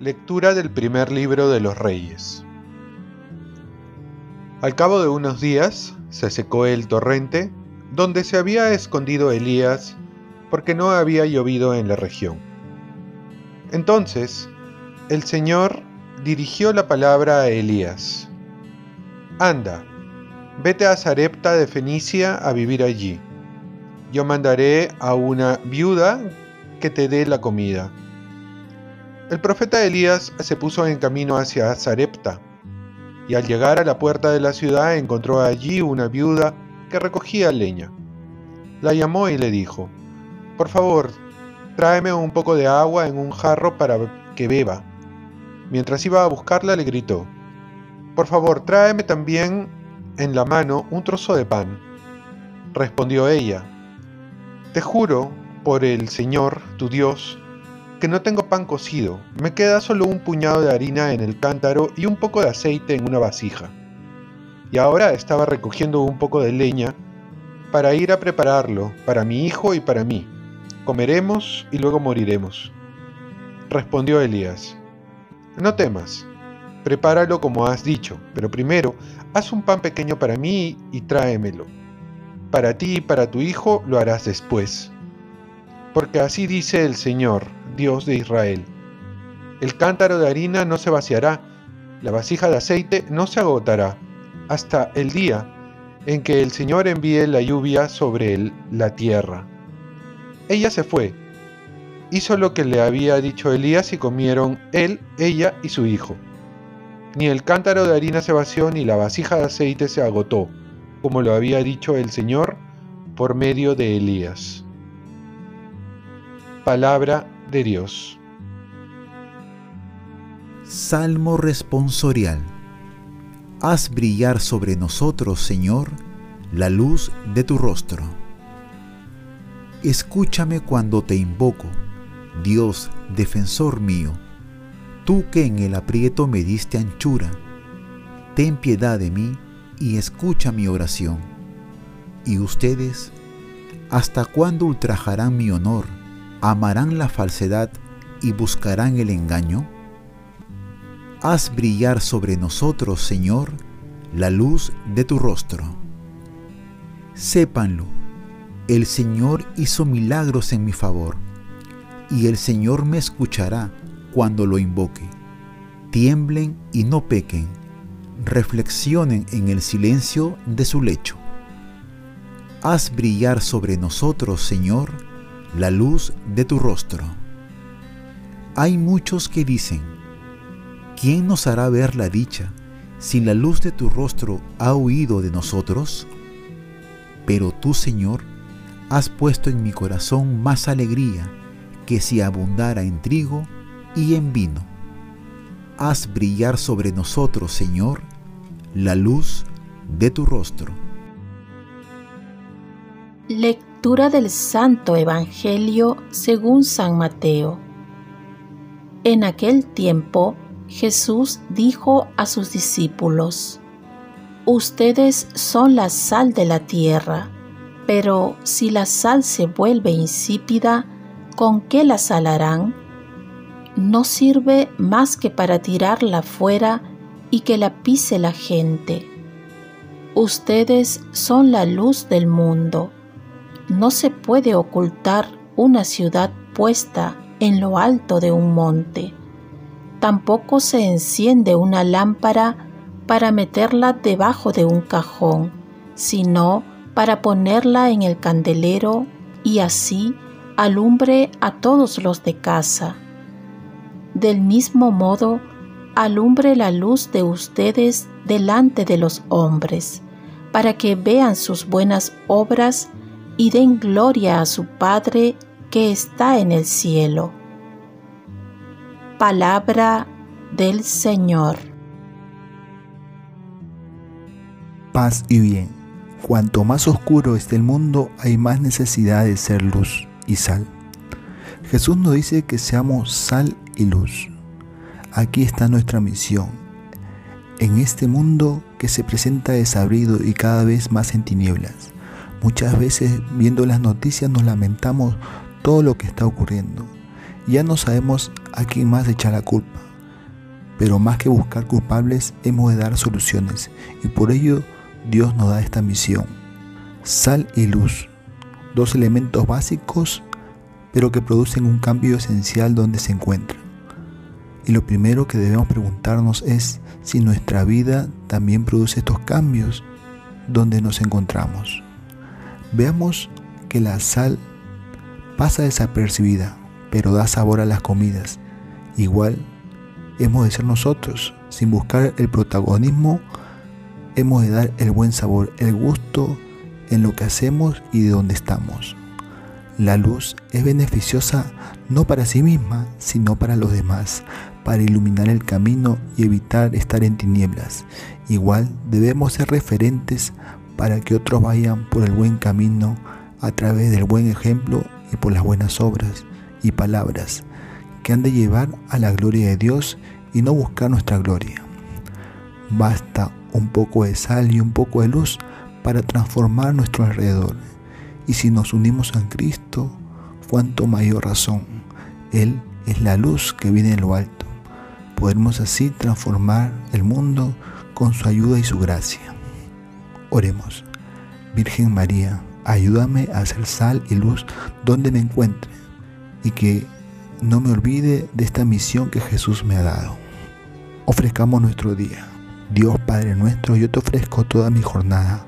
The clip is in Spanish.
Lectura del primer libro de los Reyes. Al cabo de unos días se secó el torrente donde se había escondido Elías porque no había llovido en la región. Entonces el Señor dirigió la palabra a Elías. Anda, vete a Sarepta de Fenicia a vivir allí. Yo mandaré a una viuda que te dé la comida. El profeta Elías se puso en camino hacia Sarepta, y al llegar a la puerta de la ciudad encontró allí una viuda que recogía leña. La llamó y le dijo, Por favor, tráeme un poco de agua en un jarro para que beba. Mientras iba a buscarla le gritó, Por favor, tráeme también en la mano un trozo de pan. Respondió ella, Te juro por el Señor, tu Dios, que no tengo pan cocido, me queda solo un puñado de harina en el cántaro y un poco de aceite en una vasija. Y ahora estaba recogiendo un poco de leña para ir a prepararlo para mi hijo y para mí. Comeremos y luego moriremos. Respondió Elías, no temas, prepáralo como has dicho, pero primero haz un pan pequeño para mí y tráemelo. Para ti y para tu hijo lo harás después. Porque así dice el Señor, Dios de Israel. El cántaro de harina no se vaciará, la vasija de aceite no se agotará, hasta el día en que el Señor envíe la lluvia sobre la tierra. Ella se fue, hizo lo que le había dicho Elías y comieron él, ella y su hijo. Ni el cántaro de harina se vació ni la vasija de aceite se agotó, como lo había dicho el Señor por medio de Elías. Palabra de Dios. Salmo responsorial. Haz brillar sobre nosotros, Señor, la luz de tu rostro. Escúchame cuando te invoco, Dios, defensor mío, tú que en el aprieto me diste anchura, ten piedad de mí y escucha mi oración. Y ustedes, ¿hasta cuándo ultrajarán mi honor? amarán la falsedad y buscarán el engaño? Haz brillar sobre nosotros, Señor, la luz de tu rostro. Sépanlo, el Señor hizo milagros en mi favor, y el Señor me escuchará cuando lo invoque. Tiemblen y no pequen, reflexionen en el silencio de su lecho. Haz brillar sobre nosotros, Señor, la luz de tu rostro. Hay muchos que dicen, ¿quién nos hará ver la dicha si la luz de tu rostro ha huido de nosotros? Pero tú, Señor, has puesto en mi corazón más alegría que si abundara en trigo y en vino. Haz brillar sobre nosotros, Señor, la luz de tu rostro. Lectura del Santo Evangelio según San Mateo. En aquel tiempo Jesús dijo a sus discípulos, Ustedes son la sal de la tierra, pero si la sal se vuelve insípida, ¿con qué la salarán? No sirve más que para tirarla fuera y que la pise la gente. Ustedes son la luz del mundo no se puede ocultar una ciudad puesta en lo alto de un monte. Tampoco se enciende una lámpara para meterla debajo de un cajón, sino para ponerla en el candelero y así alumbre a todos los de casa. Del mismo modo, alumbre la luz de ustedes delante de los hombres, para que vean sus buenas obras y den gloria a su Padre que está en el cielo. Palabra del Señor. Paz y bien. Cuanto más oscuro esté el mundo, hay más necesidad de ser luz y sal. Jesús nos dice que seamos sal y luz. Aquí está nuestra misión. En este mundo que se presenta desabrido y cada vez más en tinieblas. Muchas veces viendo las noticias nos lamentamos todo lo que está ocurriendo. Ya no sabemos a quién más echar la culpa. Pero más que buscar culpables, hemos de dar soluciones. Y por ello Dios nos da esta misión. Sal y luz. Dos elementos básicos, pero que producen un cambio esencial donde se encuentran. Y lo primero que debemos preguntarnos es si nuestra vida también produce estos cambios donde nos encontramos. Veamos que la sal pasa desapercibida, pero da sabor a las comidas. Igual hemos de ser nosotros, sin buscar el protagonismo, hemos de dar el buen sabor, el gusto en lo que hacemos y de donde estamos. La luz es beneficiosa no para sí misma, sino para los demás, para iluminar el camino y evitar estar en tinieblas. Igual debemos ser referentes para que otros vayan por el buen camino a través del buen ejemplo y por las buenas obras y palabras que han de llevar a la gloria de Dios y no buscar nuestra gloria. Basta un poco de sal y un poco de luz para transformar nuestro alrededor. Y si nos unimos a Cristo, cuanto mayor razón. Él es la luz que viene en lo alto. Podemos así transformar el mundo con su ayuda y su gracia. Oremos. Virgen María, ayúdame a hacer sal y luz donde me encuentre y que no me olvide de esta misión que Jesús me ha dado. Ofrezcamos nuestro día. Dios Padre nuestro, yo te ofrezco toda mi jornada